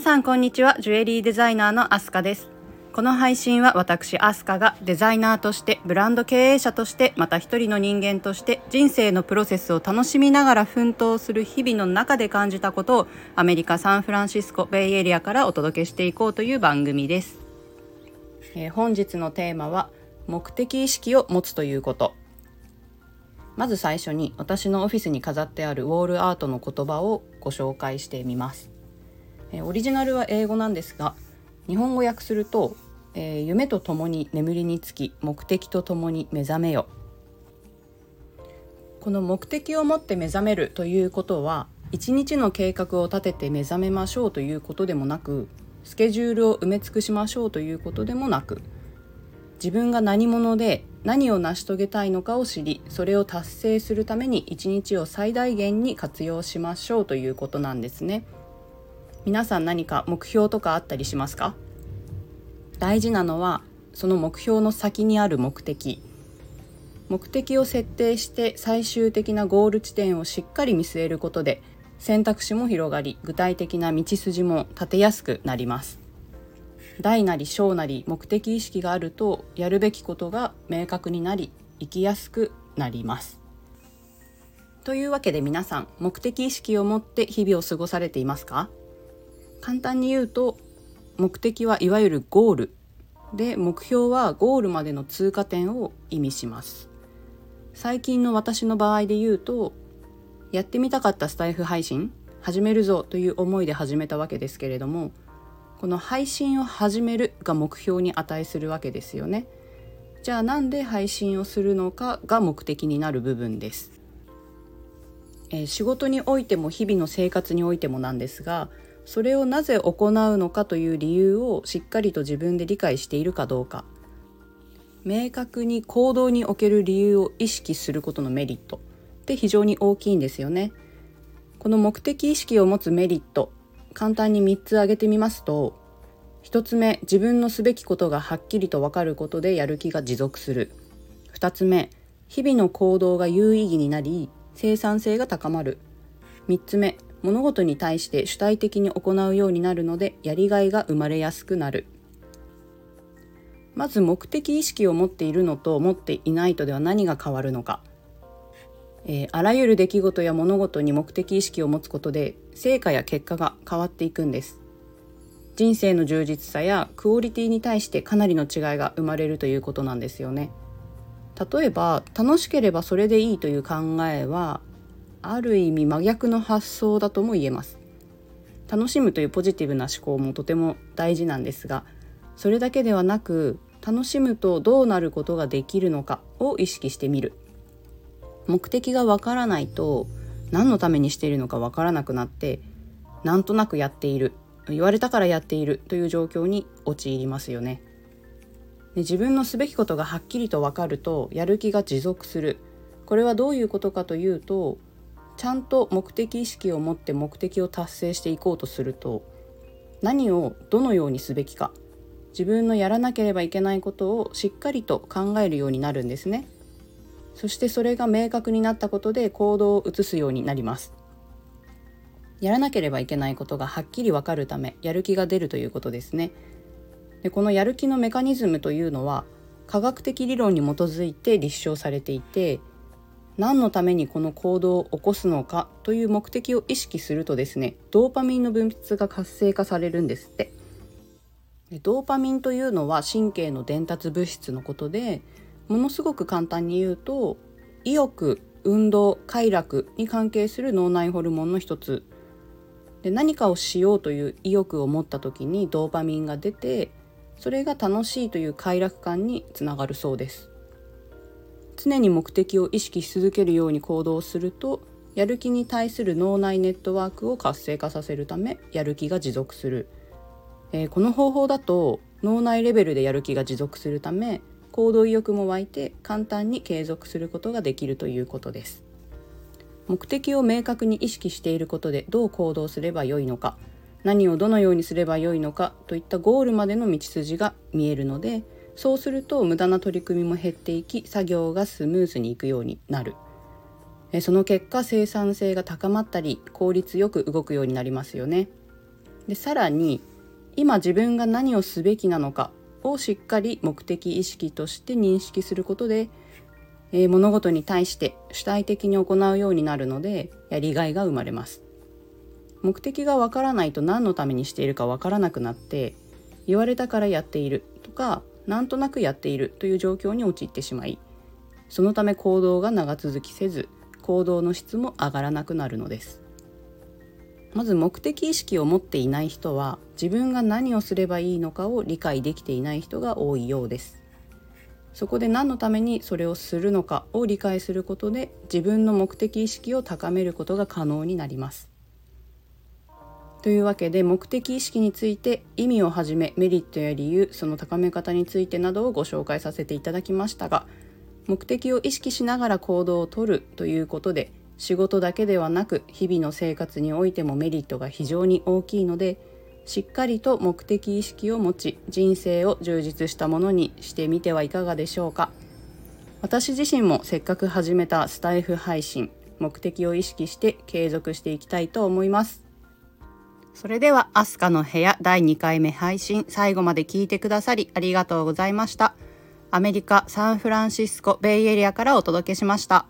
さんこんにちは。ジュエリーデザイナーのアスカです。この配信は私アスカがデザイナーとしてブランド経営者としてまた一人の人間として人生のプロセスを楽しみながら奮闘する日々の中で感じたことをアメリカ・サンフランシスコベイエリアからお届けしていこうという番組です、えー、本日のテーマは目的意識を持つということ。まず最初に私のオフィスに飾ってあるウォールアートの言葉をご紹介してみます。えオリジナルは英語なんですが日本語訳すると、えー、夢とともに眠りにつき目的とともに目覚めよこの目的を持って目覚めるということは一日の計画を立てて目覚めましょうということでもなくスケジュールを埋め尽くしましょうということでもなく自分が何者で何を成し遂げたいのかを知りそれを達成するために一日を最大限に活用しましょうということなんですね。皆さん何か目標とかあったりしますか？大事なのはその目標の先にある目的。目的を設定して最終的なゴール地点をしっかり見据えることで選択肢も広がり具体的な道筋も立てやすくなります。大なり小なり目的意識があるとやるべきことが明確になり生きやすくなります。というわけで皆さん目的意識を持って日々を過ごされていますか？簡単に言うと目的はいわゆるゴール。で目標はゴールまでの通過点を意味します。最近の私の場合で言うとやってみたかったスタイフ配信始めるぞという思いで始めたわけですけれどもこの配信を始めるが目標に値するわけですよね。じゃあなんで配信をするのかが目的になる部分です、えー、仕事においても日々の生活においてもなんですがそれをなぜ行うのかという理由をしっかりと自分で理解しているかどうか。明確に行動における理由を意識することのメリットって非常に大きいんですよね。この目的意識を持つメリット簡単に3つ挙げてみますと1つ目自分のすべきことがはっきりと分かることでやる気が持続する。2つ目日々の行動が有意義になり生産性が高まる。3つ目物事に対して主体的に行うようになるのでやりがいが生まれやすくなる。まず目的意識を持っているのと持っていないとでは何が変わるのか、えー、あらゆる出来事や物事に目的意識を持つことで成果や結果が変わっていくんです。人生の充実さやクオリティに対してかなりの違いが生まれるということなんですよね。例えば楽しければそれでいいという考えはある意味真逆の発想だとも言えます。楽しむというポジティブな思考もとても大事なんですがそれだけではなく楽しむとどうなることができるのかを意識してみる。目的がわからないと何のためにしているのかわからなくなってなんとなくやっている言われたからやっているという状況に陥りますよね。で自分のすべきことがはっきりと分かるとやる気が持続する。これはどういうことかというとちゃんと目的意識を持って目的を達成していこうとすると何をどのようにすべきか自分のやらなければいけないことをしっかりと考えるようになるんですね。そしてそれが明確になったことで行動を移すようになります。やらなければいけないことがはっきりわかるためやる気が出るということですね。でこのやる気のメカニズムというのは科学的理論に基づいて立証されていて何のためにこの行動を起こすのかという目的を意識するとですねドーパミンの分泌が活性化されるんですって。ドーパミンというのは神経の伝達物質のことでものすごく簡単に言うと意欲運動快楽に関係する脳内ホルモンの一つ。で何かをしようという意欲を持った時にドーパミンが出てそれが楽しいという快楽感につながるそうです。常に目的を意識し続けるように行動するとやる気に対する脳内ネットワークを活性化させるためやる気が持続する、えー、この方法だと脳内レベルでやる気が持続するため行動意欲も湧いて簡単に継続することができるということです。目的を明確に意識していることでどう行動すればよいのか何をどのようにすればよいのかといったゴールまでの道筋が見えるのでそうすると無駄な取り組みも減っていき作業がスムーズにいくようになる。その結果生産性が高まったり効率よく動くようになりますよね。でさらに今自分が何をすべきなのかをしっかり目的意識として認識することで、えー、物事に対して主体的に行うようになるのでやりがいが生まれます。目的がわからないと何のためにしているかわからなくなって言われたからやっているとかなんとなくやっているという状況に陥ってしまいそのため行動が長続きせず行動の質も上がらなくなるのです。まず目的意識を持っていない人は自分が何をすればいいのかを理解できていない人が多いようです。そこで何のためにそれをするのかを理解することで自分の目的意識を高めることが可能になります。というわけで目的意識について意味をはじめメリットや理由その高め方についてなどをご紹介させていただきましたが目的を意識しながら行動をとるということで仕事だけではなく日々の生活においてもメリットが非常に大きいのでしっかりと目的意識を持ち人生を充実したものにしてみてはいかがでしょうか。私自身もせっかく始めたスタイフ配信目的を意識して継続していきたいと思います。それでは「アスカの部屋」第2回目配信最後まで聞いてくださりありがとうございました。アメリカサンフランシスコベイエリアからお届けしました。